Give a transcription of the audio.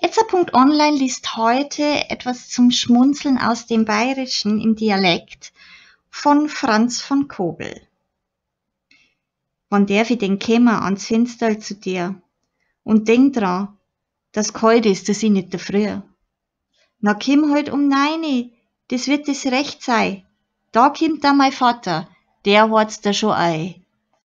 Etzer.online liest heute etwas zum Schmunzeln aus dem Bayerischen im Dialekt von Franz von Kogel. Wann darf ich denn kämmer ans Fenster zu dir? Und denk dran, dass kalt ist, das ich eh nicht der Früh. Na komm halt um neine, das wird das Recht sei. Da kimmt da mein Vater, der hat's da schon ei.